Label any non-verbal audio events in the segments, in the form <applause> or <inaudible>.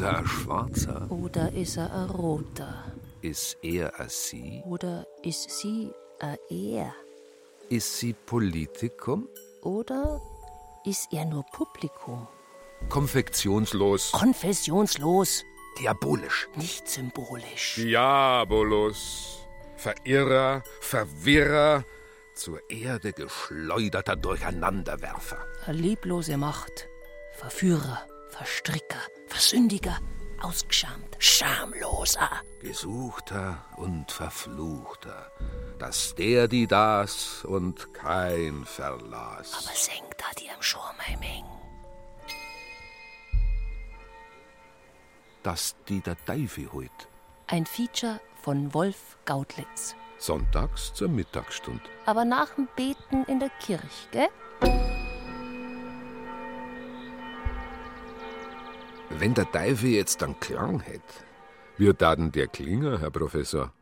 Ist er ein Schwarzer? Oder ist er ein Roter? Ist er ein Sie? Oder ist sie ein Er? Ist sie Politikum? Oder ist er nur Publikum? Konfektionslos? Konfessionslos, Diabolisch? nicht symbolisch. Diabolus, Verirrer, Verwirrer, zur Erde geschleuderter Durcheinanderwerfer. Lieblose Macht, Verführer, Verstricker, Versündiger, ausgeschämt, schamloser. Gesuchter und Verfluchter, dass der die das und kein Verlas. Aber senkt da dir im Schormeiming. dass die der Teufel holt. Ein Feature von Wolf Gautlitz. Sonntags zur Mittagsstunde. Aber nach dem Beten in der Kirche, gell? Wenn der Teufel jetzt einen Klang hätte, wie daten der Klinger, Herr Professor?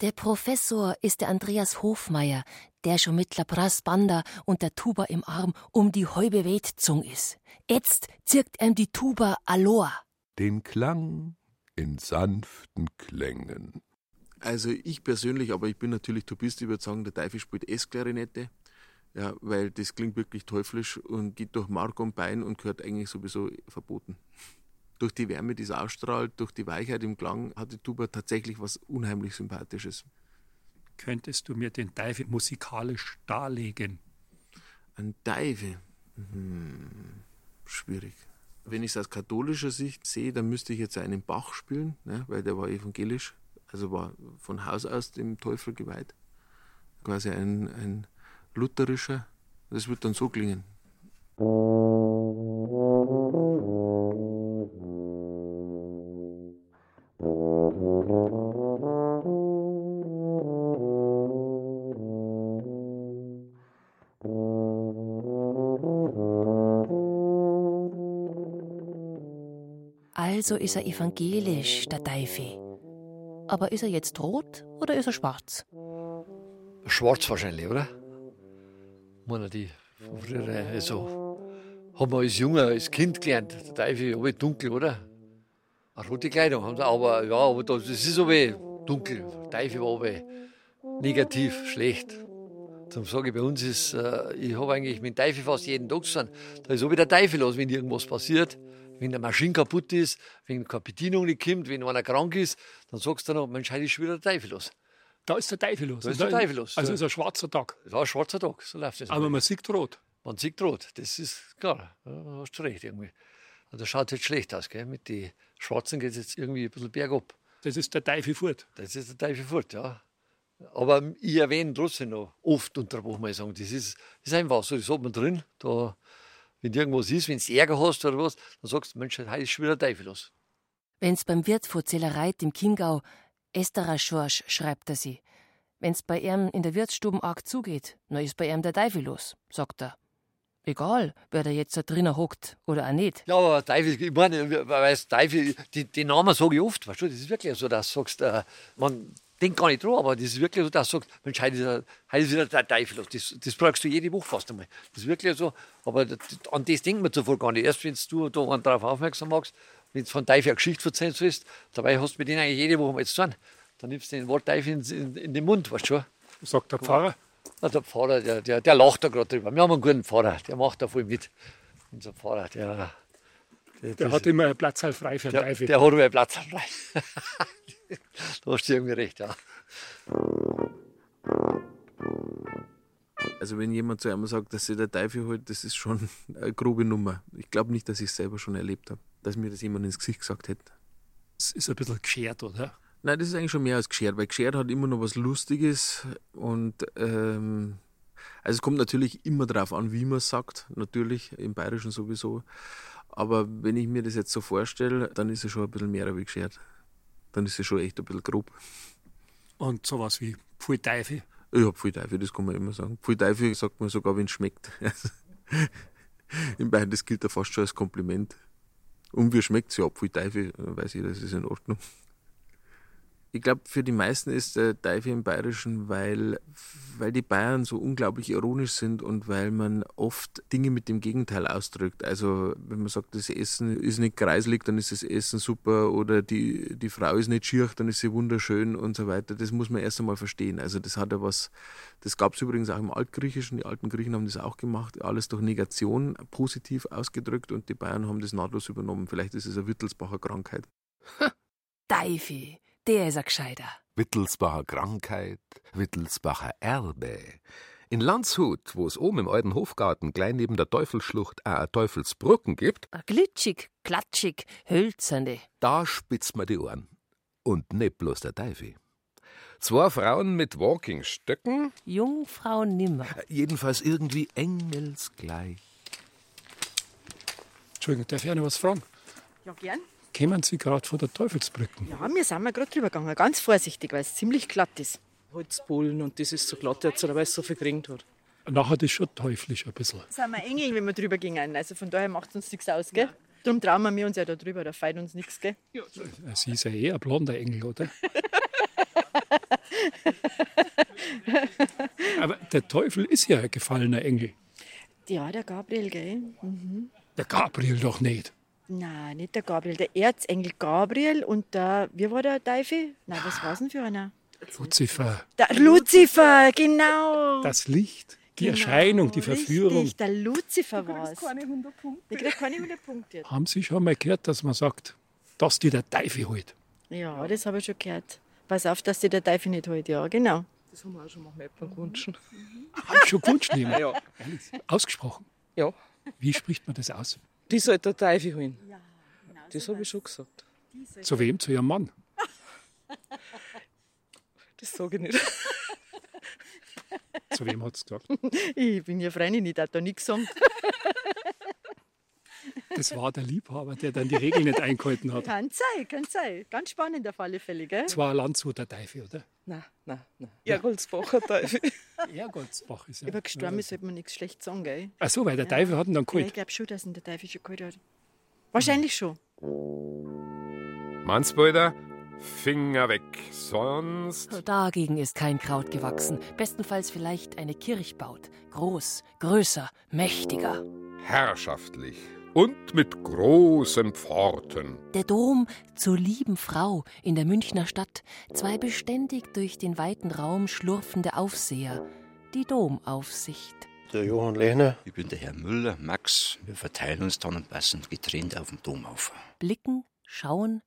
Der Professor ist der Andreas Hofmeier, der schon mit Labras Banda und der Tuba im Arm um die halbe Welt zung ist. Jetzt zirkt ihm die Tuba Aloha. Den Klang in sanften Klängen. Also ich persönlich, aber ich bin natürlich Tubist, ich würde sagen, der Teufel spielt S-Klarinette. Ja, weil das klingt wirklich teuflisch und geht durch Mark und Bein und gehört eigentlich sowieso verboten. Durch die Wärme, die es ausstrahlt, durch die Weichheit im Klang, hat die Tuba tatsächlich was unheimlich Sympathisches. Könntest du mir den Teufel musikalisch darlegen? Ein Teufel? Hm, schwierig. Wenn ich es aus katholischer Sicht sehe, dann müsste ich jetzt einen Bach spielen, ne, weil der war evangelisch, also war von Haus aus dem Teufel geweiht. Quasi ein, ein lutherischer. Das wird dann so klingen. Also ist er evangelisch, der Teufel. Aber ist er jetzt rot oder ist er schwarz? Schwarz wahrscheinlich, oder? Meiner die von früher, also haben wir als Junger, als Kind gelernt, der Teufel aber dunkel, oder? Eine rote Kleidung haben sie, aber ja, aber das, ist aber dunkel. Der Teufel war aber negativ, schlecht. Darum sage ich, bei uns ist, äh, ich habe eigentlich mit dem Teufel fast jeden Tag tun. Da ist wie der Teufel los, wenn irgendwas passiert. Wenn eine Maschine kaputt ist, wenn keine Bedienung nicht kommt, wenn einer krank ist, dann sagst du noch, Mensch, heute ist schon wieder der Teufel los. Da ist der Teufel los. Da ist der Teufel los. Also ist ein schwarzer Tag. Das war ein schwarzer Tag, so läuft das. Aber man sieht rot. Man sieht rot, das ist klar. Ja, Da hast du recht irgendwie. Also das schaut jetzt schlecht aus, gell? Mit den Schwarzen geht es jetzt irgendwie ein bisschen bergab. Das ist der Teufel fort. Das ist der Teufel fort, ja. Aber ich erwähne trotzdem noch oft unter der Woche mal sagen, das ist, das ist einfach so, das hat man drin. Da, wenn irgendwas ist, wenn du Ärger hast oder was, dann sagst du, Mensch, heute ist schon wieder der Teufel los. Wenn's beim Wirt vor Zellereit im Chiemgau Esterer Schorsch, schreibt er sie. Wenn's bei ihm in der Wirtsstuben arg zugeht, na ist bei ihm der Teufel los, sagt er. Egal, wer da jetzt da drinnen hockt oder auch nicht. Ja, aber Teufel, ich meine, weißt, Teufel, die, die Namen sage ich oft, weißt du, das ist wirklich so, dass du sagst, äh, man denkt gar nicht dran, aber das ist wirklich so, dass du sagst, Mensch, heute ist, heute ist wieder der Teufel los. Das, das brauchst du jede Woche fast einmal. Das ist wirklich so, aber an das denkt man zuvor gar nicht. Erst wenn du da darauf aufmerksam machst, wenn du von Teufel eine Geschichte erzählen sollst, dabei hast du mit denen eigentlich jede Woche mal zu tun. Dann nimmst du den Wort Teufel in, in, in den Mund, weißt du schon. Sagt der Pfarrer. Na, der Pfarrer, der, der, der lacht da gerade drüber. Wir haben einen guten Pfarrer, der macht da voll mit. Unser Pfarrer, der, der, Der hat immer einen Platz halt frei für den der, Teufel. der hat aber Platz frei. da hast du irgendwie recht, ja. Also wenn jemand zu einem sagt, dass sich der Teufel holt, das ist schon eine grobe Nummer. Ich glaube nicht, dass ich es selber schon erlebt habe, dass mir das jemand ins Gesicht gesagt hätte. Das ist ein bisschen geschert, oder? Nein, das ist eigentlich schon mehr als geschert, weil geschert hat immer noch was Lustiges und ähm, also es kommt natürlich immer darauf an, wie man es sagt, natürlich, im Bayerischen sowieso. Aber wenn ich mir das jetzt so vorstelle, dann ist es schon ein bisschen mehr wie geschert. dann ist es schon echt ein bisschen grob. Und sowas wie Pfui Teufel. Ich hab viel Teufel, das kann man immer sagen. Viel Teufel sagt man sogar, wenn es schmeckt. <laughs> In Bayern, das gilt ja fast schon als Kompliment. Und wie schmeckt es ja, Pfui Teufel, dann weiß ich, das ist in Ordnung. Ich glaube, für die meisten ist der Teufel im Bayerischen, weil, weil die Bayern so unglaublich ironisch sind und weil man oft Dinge mit dem Gegenteil ausdrückt. Also, wenn man sagt, das Essen ist nicht kreislig, dann ist das Essen super oder die, die Frau ist nicht schier, dann ist sie wunderschön und so weiter. Das muss man erst einmal verstehen. Also, das hat ja was, das gab es übrigens auch im Altgriechischen. Die alten Griechen haben das auch gemacht. Alles durch Negation positiv ausgedrückt und die Bayern haben das nahtlos übernommen. Vielleicht ist es eine Wittelsbacher Krankheit. Teufel, der ist ein Gescheiter. Wittelsbacher Krankheit, Wittelsbacher Erbe. In Landshut, wo es oben im alten Hofgarten klein neben der Teufelsschlucht auch eine Teufelsbrücken gibt, Ein glitschig, klatschig, hölzerne. da spitzt man die Ohren. Und nicht bloß der Teufel. Zwei Frauen mit Walkingstöcken, Jungfrau nimmer. jedenfalls irgendwie engelsgleich. Entschuldigung, darf ich noch was fragen? Ja, gern. Kämen Sie gerade von der Teufelsbrücken? Ja, wir sind mal gerade drüber gegangen. Ganz vorsichtig, weil es ziemlich glatt ist. Holzbohlen und das ist so glatt jetzt, weil es so viel geregnet hat. Nachher das schon teuflisch ein bisschen. Sind wir Engel, wenn wir drüber gingen. Also von daher macht es uns nichts aus, gell? Darum trauen wir uns ja da drüber, da feiert uns nichts, gell? Sie ist ja eher ein blonder Engel, oder? <laughs> Aber der Teufel ist ja ein gefallener Engel. Ja, der Gabriel, gell? Der Gabriel doch nicht. Nein, nicht der Gabriel, der Erzengel Gabriel und der, wie war der Teufel? Nein, was war denn für einer? Luzifer, Der Luzifer, genau. das Licht, die Genau, Erscheinung, die Verführung. Richtig, der Luzifer war es. Der kriegt keine 100 Punkte. jetzt. Haben Sie schon mal gehört, dass man sagt, dass die der Teufel holt? Ja, das habe ich schon gehört. Pass auf, dass dir der Teufel nicht holt, ja, genau. Das haben wir auch schon mal jemandem gewünscht. Haben Sie schon gewünscht nehmen? <laughs> Ja. Ausgesprochen. Ja. Wie spricht man das aus? Die soll der Teufel holen. Das habe ich schon gesagt. Zu wem? Zu Ihrem Mann? <laughs> Das sage ich nicht. Zu wem hat es gesagt? <laughs> Ich bin ja Freundin, ich darf da nichts sagen. <laughs> Das war der Liebhaber, der dann die Regeln nicht eingehalten hat. Kann sein, kann sein. Ganz spannend auf alle Fälle, gell? Das war ein Landshuter Teufel, oder? Nein, nein, nein. Ergoldsbacher Teufel. <laughs> Ehrgoldsbach ist ja. Über gestorben ist, sollte man nichts schlecht sagen, gell? Ach so, weil der Teufel hat ihn dann Ja, geholt. ich glaube schon, dass ihn der Teufel schon geholt hat. Wahrscheinlich schon. Mansbrüder, Finger weg, sonst. Dagegen ist kein Kraut gewachsen. Bestenfalls vielleicht eine Kirchbaut. Groß, größer, mächtiger. Herrschaftlich und mit großen Pforten. Der Dom zur lieben Frau in der Münchner Stadt. Zwei beständig durch den weiten Raum schlurfende Aufseher. Die Domaufsicht. Der Johann Lehner. Ich bin der Herr Müller, Max. Wir verteilen uns dann und passen getrennt auf dem Dom auf. Blicken, schauen,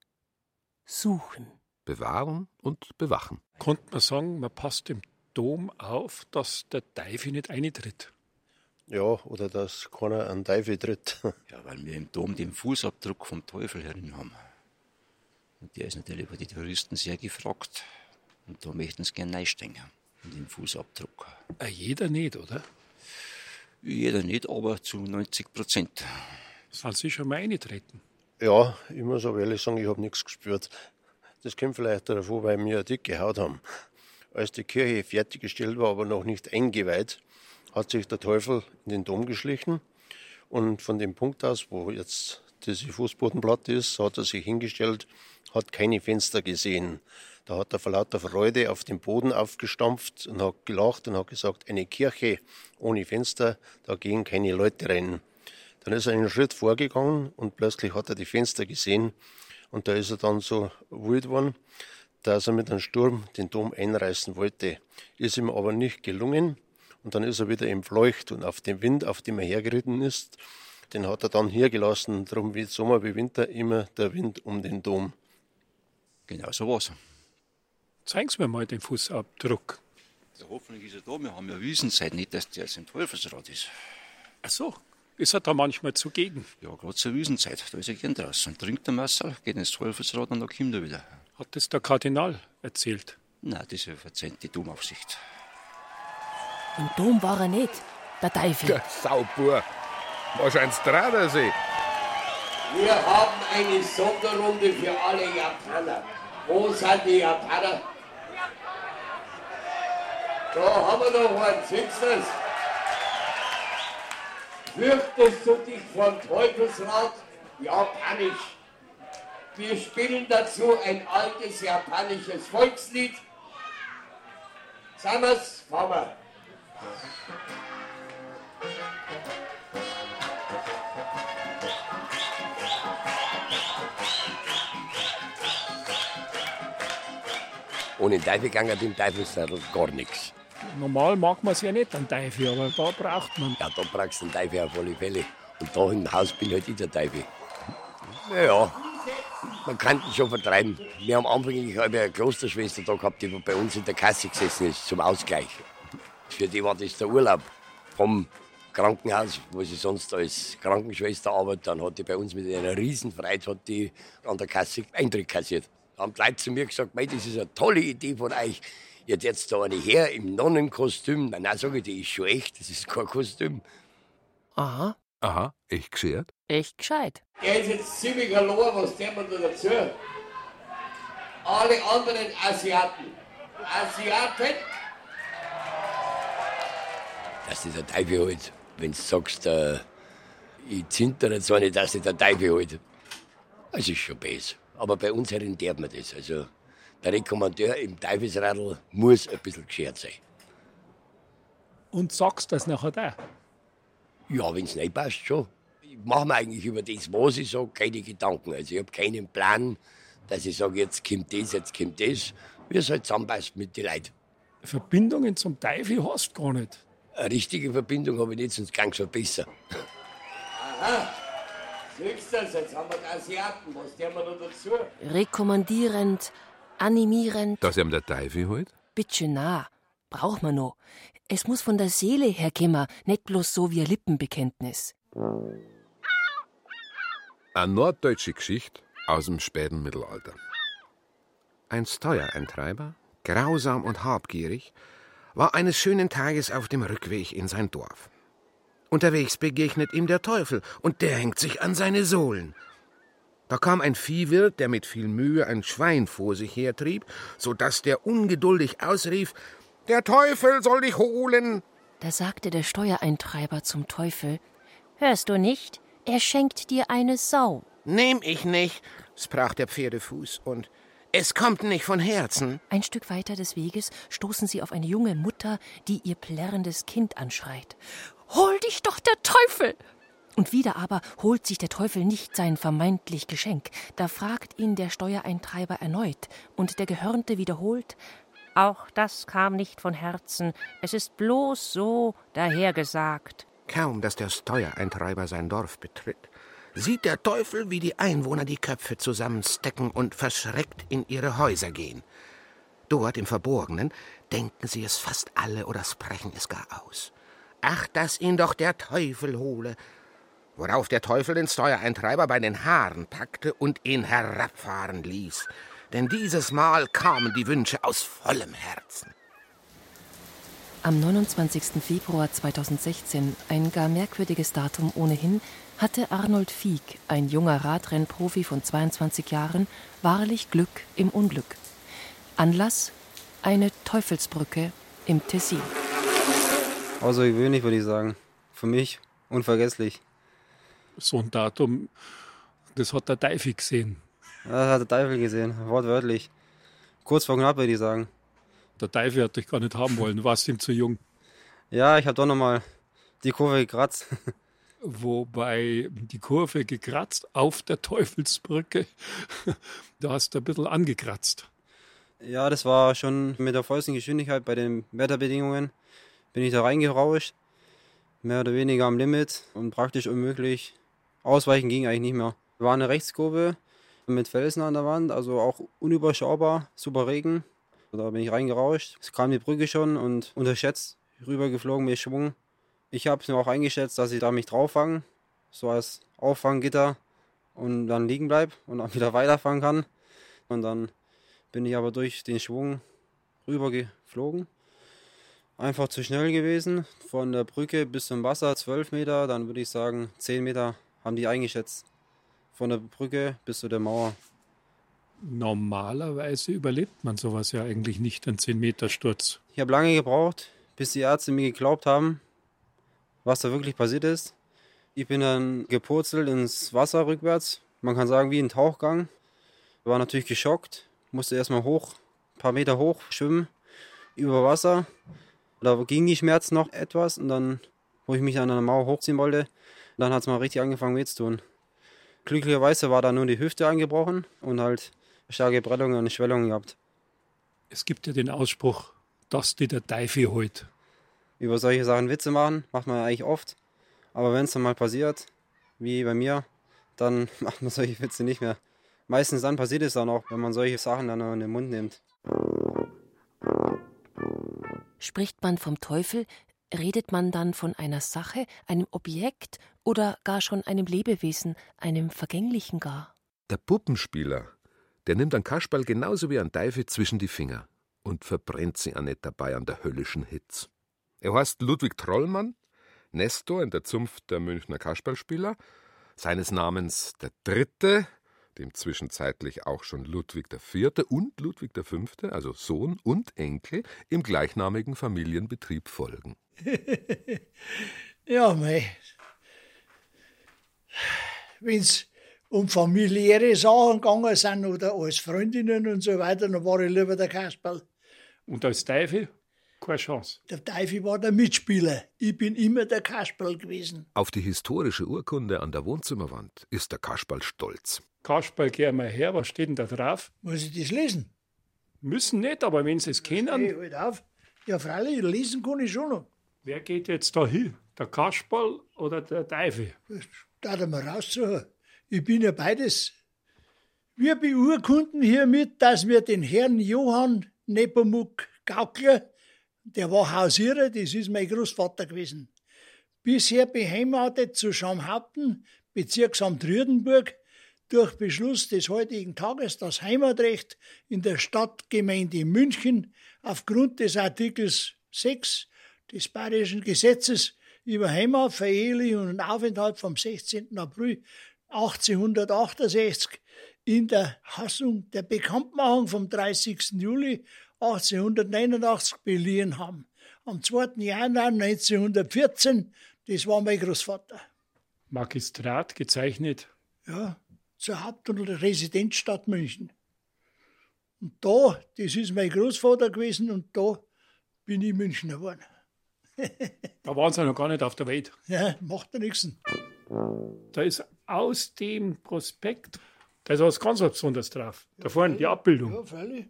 suchen. Bewahren und bewachen. Konnte man sagen, man passt im Dom auf, dass der Teufel nicht eintritt. Ja, oder dass keiner an Teufel tritt. <laughs> Ja, weil wir im Dom den Fußabdruck vom Teufel herin haben. Und der ist natürlich bei den Touristen sehr gefragt. Und da möchten sie gerne reinsteigen. In den Fußabdruck. Äh, jeder nicht, oder? Jeder nicht, aber zu 90 Prozent. Sind Sie schon mal eingetreten? Ja, ich muss aber ehrlich sagen, ich habe nichts gespürt. Das kommt vielleicht davon, weil wir eine dicke Haut haben. Als die Kirche fertiggestellt war, aber noch nicht eingeweiht, hat sich der Teufel in den Dom geschlichen. Und von dem Punkt aus, wo jetzt diese Fußbodenplatte ist, hat er sich hingestellt, hat keine Fenster gesehen. Da hat er vor lauter Freude auf den Boden aufgestampft und hat gelacht und hat gesagt, eine Kirche ohne Fenster, da gehen keine Leute rein. Dann ist er einen Schritt vorgegangen und plötzlich hat er die Fenster gesehen und da ist er dann so wild geworden, dass er mit einem Sturm den Dom einreißen wollte. Ist ihm aber nicht gelungen und dann ist er wieder im Fleucht und auf dem Wind, auf dem er hergeritten ist, den hat er dann hier gelassen. Darum wie Sommer wie Winter immer der Wind um den Dom. Genau so war's. Zeigen Sie mir mal den Fußabdruck. Ja, hoffentlich ist er da. Wir haben ja Wiesenzeit nicht, dass der jetzt im Teufelsrad ist. Ach so, ist er da manchmal zugegen? Ja, gerade zur Wiesenzeit. Da ist er gern draußen. Trinkt der Messer, geht ins Teufelsrad und dann kommt er wieder. Hat das der Kardinal erzählt? Nein, das verzeiht die Domaufsicht. Im Dom war er nicht, der Teufel. Der Saubur. Wahrscheinlich Stradersee. Wir haben eine Sonderrunde für alle Japaner. Wo sind die Japaner? Da haben wir noch einen, siehst du das? Fürchtest du dich vor Teufelsrat? Japanisch. Wir spielen dazu ein altes japanisches Volkslied. Sagen wir's? Ohne Teufel ging dem Teufelszettel gar nichts. Normal mag man es ja nicht, an Teufel, aber da braucht man. Ja, da brauchst du einen Teufel auf alle Fälle. Und da im Haus bin halt ich der Teufel. Naja, man kann ihn schon vertreiben. Wir haben am Anfang ich habe eine Klosterschwester da gehabt, die bei uns in der Kasse gesessen ist, zum Ausgleich. Für die war das der Urlaub vom Krankenhaus, wo sie sonst als Krankenschwester arbeitet. Dann hat die bei uns mit einer Riesenfreude hat die an der Kasse Eintritt kassiert. Da haben die Leute zu mir gesagt, Mei, das ist eine tolle Idee von euch. Ihr habt jetzt da eine her im Nonnenkostüm. Nein, nein, sage ich, die ist schon echt, das ist kein Kostüm. Aha. Aha, echt geschert? Echt gescheit. Der ist jetzt ziemlich verloren, was der man da dazu? Alle anderen Asiaten. Asiaten? Dass das der Teufel halt, wenn du sagst, äh, ich zintere zwar nicht, dass das der Teufel halt. Das ist schon besser. Aber bei uns rentiert man das. Also der Rekommandeur im Teufelsradl muss ein bisschen geschert sein. Und sagst das nachher da? Ja, wenn es nicht passt, schon. Ich mache mir eigentlich über das, was ich sage, keine Gedanken. Also ich habe keinen Plan, dass ich sage, jetzt kommt das, jetzt kommt das. Wie es halt zusammenpasst mit den Leuten. Verbindungen zum Teufel hast du gar nicht. Eine richtige Verbindung habe ich nicht, sonst es schon besser. Aha. Siehst? Jetzt haben wir die Asiaten. Was der wir da dazu? Rekommandierend, animierend, Dass ihm der Teufel halt? bitte nah. Braucht man noch. Es muss von der Seele her kommen, nicht bloß so wie ein Lippenbekenntnis. Eine norddeutsche Geschichte aus dem späten Mittelalter. Ein Steuereintreiber, grausam und habgierig, war eines schönen Tages auf dem Rückweg in sein Dorf. Unterwegs begegnet ihm der Teufel und der hängt sich an seine Sohlen. Da kam ein Viehwirt, der mit viel Mühe ein Schwein vor sich hertrieb, so dass der ungeduldig ausrief: Der Teufel soll dich holen! Da sagte der Steuereintreiber zum Teufel: Hörst du nicht? Er schenkt dir eine Sau. Nehm ich nicht, sprach der Pferdefuß, und es kommt nicht von Herzen. Ein Stück weiter des Weges stoßen sie auf eine junge Mutter, die ihr plärrendes Kind anschreit. Hol dich doch der Teufel! Und wieder aber holt sich der Teufel nicht sein vermeintlich Geschenk. Da fragt ihn der Steuereintreiber erneut, und der Gehörnte wiederholt Auch das kam nicht von Herzen, es ist bloß so dahergesagt. Kaum, dass der Steuereintreiber sein Dorf betritt, sieht der Teufel, wie die Einwohner die Köpfe zusammenstecken und verschreckt in ihre Häuser gehen. Dort im Verborgenen denken sie es fast alle oder sprechen es gar aus. Ach, dass ihn doch der Teufel hole! Worauf der Teufel den Steuereintreiber bei den Haaren packte und ihn herabfahren ließ. Denn dieses Mal kamen die Wünsche aus vollem Herzen. Am 29. Februar 2016, ein gar merkwürdiges Datum ohnehin, hatte Arnold Fieck, ein junger Radrennprofi von 22 Jahren, wahrlich Glück im Unglück. Anlass? Eine Teufelsbrücke im Tessin. Außergewöhnlich, würde ich sagen. Für mich unvergesslich. So ein Datum, das hat der Teufel gesehen. Ja, das hat der Teufel gesehen, wortwörtlich. Kurz vor knapp, würde ich sagen. Der Teufel hat dich gar nicht haben wollen, du warst ihm zu jung. Ja, ich habe doch nochmal die Kurve gekratzt. <laughs> Wobei die Kurve gekratzt auf der Teufelsbrücke, <laughs> da hast du ein bisschen angekratzt. Ja, das war schon mit der vollsten Geschwindigkeit bei den Wetterbedingungen. Bin ich da reingerauscht, mehr oder weniger am Limit und praktisch unmöglich. Ausweichen ging eigentlich nicht mehr. War eine Rechtskurve mit Felsen an der Wand, also auch unüberschaubar, super Regen. Da bin ich reingerauscht. Es kam die Brücke schon und unterschätzt rübergeflogen mit Schwung. Ich habe es mir auch eingeschätzt, dass ich da mich drauf fange, so als Auffanggitter und dann liegen bleibe und dann <laughs> wieder weiterfahren kann. Und dann bin ich aber durch den Schwung rübergeflogen. Einfach zu schnell gewesen. Von der Brücke bis zum Wasser 12 Meter, dann würde ich sagen 10 Meter haben die eingeschätzt. Von der Brücke bis zu der Mauer. Normalerweise überlebt man sowas ja eigentlich nicht, einen 10-Meter-Sturz. Ich habe lange gebraucht, bis die Ärzte mir geglaubt haben, was da wirklich passiert ist. Ich bin dann gepurzelt ins Wasser rückwärts. Man kann sagen, wie ein Tauchgang. War natürlich geschockt, musste erstmal hoch, ein paar Meter hoch schwimmen, über Wasser. Da ging die Schmerz noch etwas und dann, wo ich mich an der Mauer hochziehen wollte, dann hat es mal richtig angefangen weh zu tun. Glücklicherweise war da nur die Hüfte angebrochen und halt starke Prellungen und Schwellungen gehabt. Es gibt ja den Ausspruch, dass dir der Teufel holt. Über solche Sachen Witze machen, macht man eigentlich oft. Aber wenn es dann mal passiert, wie bei mir, dann <laughs> macht man solche Witze nicht mehr. Meistens dann passiert es dann auch, wenn man solche Sachen dann in den Mund nimmt. Spricht man vom Teufel, redet man dann von einer Sache, einem Objekt oder gar schon einem Lebewesen, einem Vergänglichen gar? Der Puppenspieler, der nimmt einen Kasperl genauso wie ein Teufel zwischen die Finger und verbrennt sie auch nicht dabei an der höllischen Hitz. Er heißt Ludwig Trollmann, Nestor in der Zunft der Münchner Kasperlspieler, seines Namens der Dritte, dem zwischenzeitlich auch schon Ludwig IV. und Ludwig V., also Sohn und Enkel, im gleichnamigen Familienbetrieb folgen. <laughs> ja, mei. Wenn's um familiäre Sachen gegangen sind oder als Freundinnen und so weiter, dann war ich lieber der Kasperl. Und als Teufel? Keine Chance. Der Teufel war der Mitspieler. Ich bin immer der Kasperl gewesen. Auf die historische Urkunde an der Wohnzimmerwand ist der Kasperl stolz. Kasperl, geh mal her, was steht denn da drauf? Muss ich das lesen? Müssen nicht, aber wenn sie es kennen. Hey, halt auf. Ja, freilich, lesen kann ich schon noch. Wer geht jetzt da hin? Der Kasperl oder der Teufel? Das darf mal raussuchen. Ich bin ja beides. Wir beurkunden hiermit, dass wir den Herrn Johann Nepomuk Gaukler, der war Hausierer, das ist mein Großvater gewesen, bisher beheimatet zu Schamhaupten, Bezirksamt Rüdenburg, durch Beschluss des heutigen Tages das Heimatrecht in der Stadtgemeinde München aufgrund des Artikels 6 des Bayerischen Gesetzes über Heimat, Verehelichung und Aufenthalt vom 16. April 1868 in der Hassung der Bekanntmachung vom 30. Juli 1889 beliehen haben. Am 2. Januar 1914, das war mein Großvater. Magistrat gezeichnet? Ja, zur Haupt- und Residenzstadt München. Und da, das ist mein Großvater gewesen und da bin ich Münchner geworden. <laughs> da waren sie noch gar nicht auf der Welt. Ja, macht ja nichts. Da ist aus dem Prospekt, da ist was ganz Besonderes drauf. Da ja, vorne die Abbildung. Ja, freilich.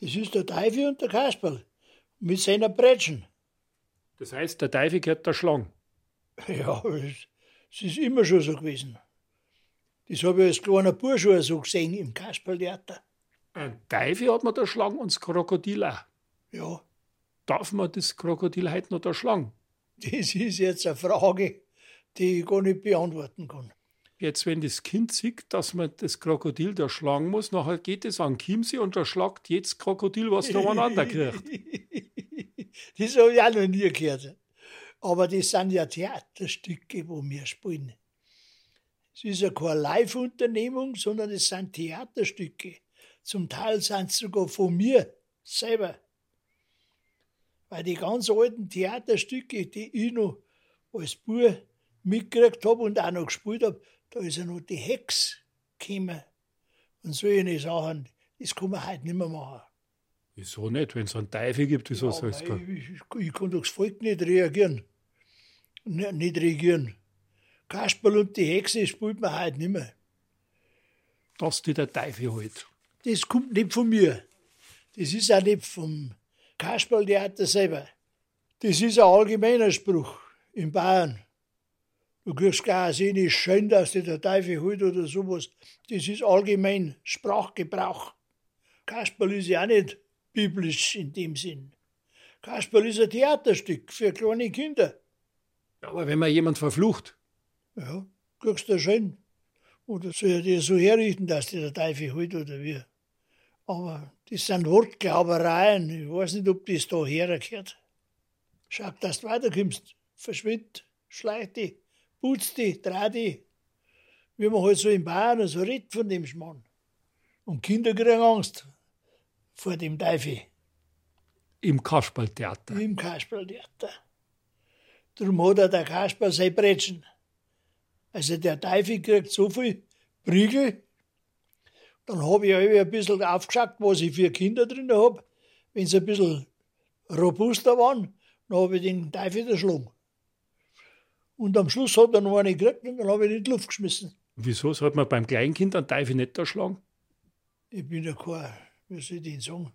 Das ist der Teufel und der Kasperl. Mit seiner Bretschen. Das heißt, der Teufel gehört der Schlange. <laughs> Ja, es ist immer schon so gewesen. Das habe ich als kleiner Bursch schon so gesehen im Kasperltheater. Ein Teufel hat man da Schlange und das Krokodil auch. Ja. Darf man das Krokodil heute noch da schlagen? Das ist jetzt eine Frage, die ich gar nicht beantworten kann. Jetzt, wenn das Kind sieht, dass man das Krokodil da schlagen muss, nachher geht es an Chiemsee und da schlagt jetzt Krokodil, was da aneinander kriegt. <laughs> das habe ich auch noch nie gehört. Aber das sind ja Theaterstücke, wo wir spielen. Es ist ja keine Live-Unternehmung, sondern es sind Theaterstücke. Zum Teil sind es sogar von mir selber. Weil die ganz alten Theaterstücke, die ich noch als Bub mitgekriegt habe und auch noch gespielt habe, da ist ja noch die Hex gekommen. Und solche Sachen, das kann man heute nicht mehr machen. Wieso nicht? Wenn es einen Teufel gibt, wieso ja, soll es ich, ich, ich kann durchs Volk nicht reagieren. Nicht, nicht reagieren. Kasperl und die Hexe spielt man heute nicht mehr. Dass die der Teufel halt. Das kommt nicht von mir. Das ist auch nicht vom Kasperltheater selber. Das ist ein allgemeiner Spruch in Bayern. Du kriegst gar sehen, ist schön, dass dir der Teufel holt oder sowas. Das ist allgemein Sprachgebrauch. Kasperl ist ja auch nicht biblisch in dem Sinn. Kasperl ist ein Theaterstück für kleine Kinder. Ja, aber wenn man jemand verflucht. Ja, kriegst du schön. Oder soll er dir so herrichten, dass dir der Teufel holt oder wie? Aber das sind Wortglaubereien. Ich weiß nicht, ob das da hergehört. Schau, dass du weiterkommst. Verschwind, schleich dich putz dich, dreh dich. Wie man halt so in Bayern so redet von dem Schmarrn. Und Kinder kriegen Angst vor dem Teufel. Im Kasperltheater. Im Kasperltheater. Darum hat er der Kasper sein Bretschen. Also der Teufel kriegt so viel Prügel. Dann habe ich auch ein bisschen aufgeschaut, was ich für Kinder drin habe. Wenn sie ein bisschen robuster waren, dann habe ich den Teufel erschlagen. Und am Schluss hat er noch eine gekriegt und dann habe ich ihn in die Luft geschmissen. Wieso sollte man beim Kleinkind einen Teufel nicht erschlagen? Ich bin ja kein, wie soll ich denn sagen,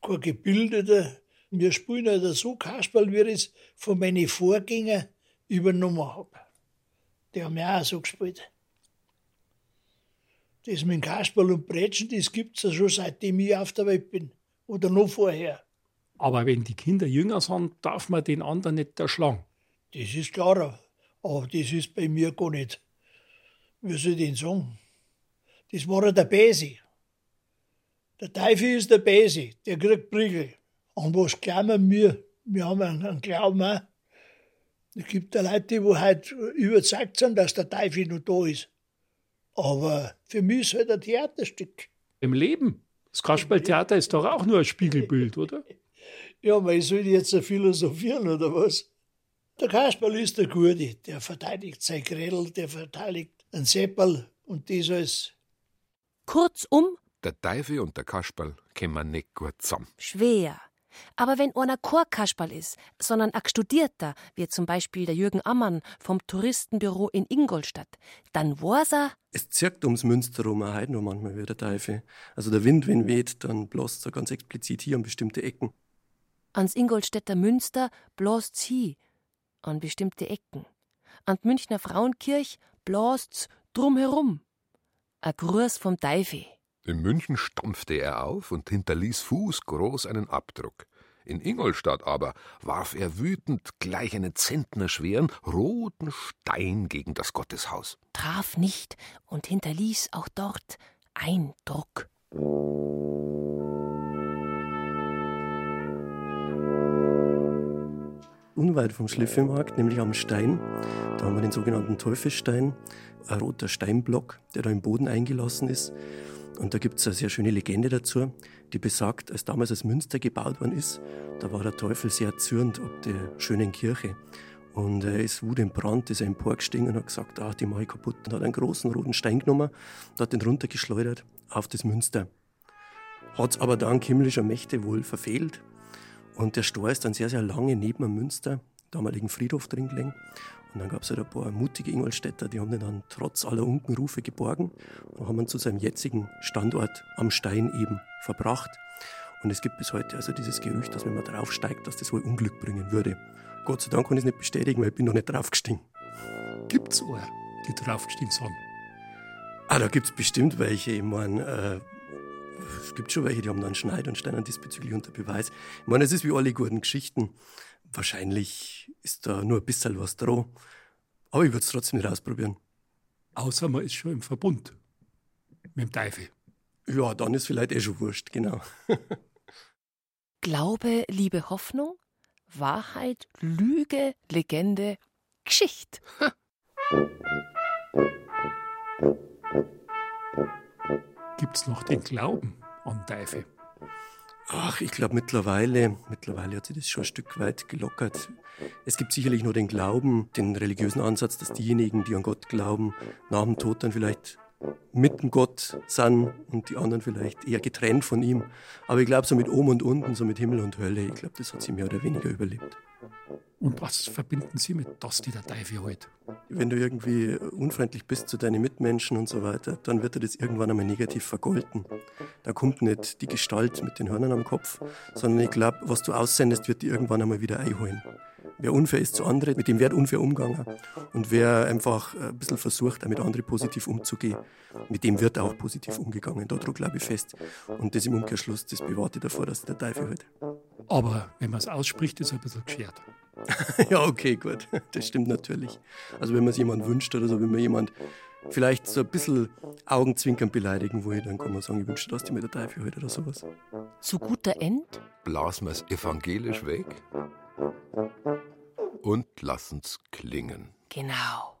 kein gebildeter. Wir spielen ja so Kasperl, wie ich es von meinen Vorgängern übernommen habe. Die haben ja auch so gespielt. Das mit Kasperl und Bretschen, das gibt es ja schon seitdem ich auf der Welt bin. Oder noch vorher. Aber wenn die Kinder jünger sind, darf man den anderen nicht erschlagen. Das ist klar. Aber das ist bei mir gar nicht. Wie soll ich denn sagen? Das war ja der Bäse. Der Teufel ist der Bäse, der kriegt Prügel. Und was glauben wir? Wir haben einen Glauben auch. Es gibt ja Leute, die halt überzeugt sind, dass der Teufel noch da ist. Aber für mich ist halt ein Theaterstück. Im Leben? Das Kasperltheater ist doch auch nur ein Spiegelbild, oder? <laughs> Ja, aber ich soll jetzt so philosophieren, oder was? Der Kasperl ist der Gute, der verteidigt sein Grädel, der verteidigt ein Seppel und das alles. Kurzum, Der Teufel und der Kasperl kommen nicht gut zusammen. schwer. Aber wenn einer kein Kasperl ist, sondern ein Studierter, wie zum Beispiel der Jürgen Ammann vom Touristenbüro in Ingolstadt, dann weiß er, Es zirkt ums Münster rum auch heute noch manchmal wieder der Teufel. Also der Wind, wenn weht, dann bläst er ganz explizit hier an bestimmte Ecken. ans Ingolstädter Münster bläst's hi, an bestimmte Ecken. An die Münchner Frauenkirch bläst's drumherum. A Gruß vom Teufel. In München stampfte er auf und hinterließ fußgroß einen Abdruck. In Ingolstadt aber warf er wütend gleich einen zentnerschweren roten Stein gegen das Gotteshaus. Traf nicht und hinterließ auch dort Eindruck. Unweit vom Schliffelmarkt, nämlich am Stein, da haben wir den sogenannten Teufelsstein, ein roter Steinblock, der da im Boden eingelassen ist. Und da gibt es eine sehr schöne Legende dazu, die besagt, als damals das Münster gebaut worden ist, da war der Teufel sehr zürnt ob der schönen Kirche. Und er ist wutentbrannt, ist emporgestiegen und hat gesagt, ach, die mache ich kaputt. Und hat einen großen roten Stein genommen und hat den runtergeschleudert auf das Münster. Hat es aber dank himmlischer Mächte wohl verfehlt. Und der Stor ist dann sehr, sehr lange neben dem Münster, damaligen Friedhof drin gelegen. Und dann gab es halt ein paar mutige Ingolstädter, die haben den dann trotz aller Unkenrufe geborgen und haben ihn zu seinem jetzigen Standort am Stein eben verbracht. Und es gibt bis heute also dieses Gerücht, dass wenn man draufsteigt, dass das wohl Unglück bringen würde. Gott sei Dank kann ich es nicht bestätigen, weil ich bin noch nicht draufgestiegen. Gibt's auch, die draufgestiegen sind. Ah, da gibt es bestimmt welche. Ich meine, äh, es gibt schon welche, die haben dann Schneid und Stein diesbezüglich unter Beweis. Ich meine, es ist wie alle guten Geschichten. Wahrscheinlich ist da nur ein bisschen was dran. Aber ich würde es trotzdem nicht ausprobieren. Außer man ist schon im Verbund mit dem Teufel. Ja, dann ist vielleicht eh schon wurscht, genau. <laughs> Glaube, Liebe, Hoffnung, Wahrheit, Lüge, Legende, Geschichte. <laughs> Gibt's noch den Glauben an Teufel? Ach, ich glaube mittlerweile, mittlerweile hat sich das schon ein Stück weit gelockert. Es gibt sicherlich nur den Glauben, den religiösen Ansatz, dass diejenigen, die an Gott glauben, nach dem Tod dann vielleicht mit dem Gott sind und die anderen vielleicht eher getrennt von ihm. Aber ich glaube, so mit oben und unten, so mit Himmel und Hölle, ich glaube, das hat sie mehr oder weniger überlebt. Und was verbinden Sie mit das, die der Teufel halt? Wenn du irgendwie unfreundlich bist zu deinen Mitmenschen und so weiter, dann wird dir das irgendwann einmal negativ vergolten. Da kommt nicht die Gestalt mit den Hörnern am Kopf, sondern ich glaube, was du aussendest, wird dir irgendwann einmal wieder einholen. Wer unfair ist zu anderen, mit dem wird unfair umgegangen. Und wer einfach ein bisschen versucht, auch mit anderen positiv umzugehen, mit dem wird auch positiv umgegangen. Da glaube ich fest. Und das im Umkehrschluss, das bewahrt dich davor, dass der Teufel halt. Aber wenn man es ausspricht, ist es ein bisschen geschert. <laughs> ja, okay, gut. <laughs> Das stimmt natürlich. Also wenn man es jemand wünscht oder so, wenn man jemand vielleicht so ein bisschen Augenzwinkern beleidigen will, dann kann man sagen, ich wünsche, dass die mit der Teufel halt oder sowas. Zu guter End Blasen wir's evangelisch weg und lassen's klingen. Genau.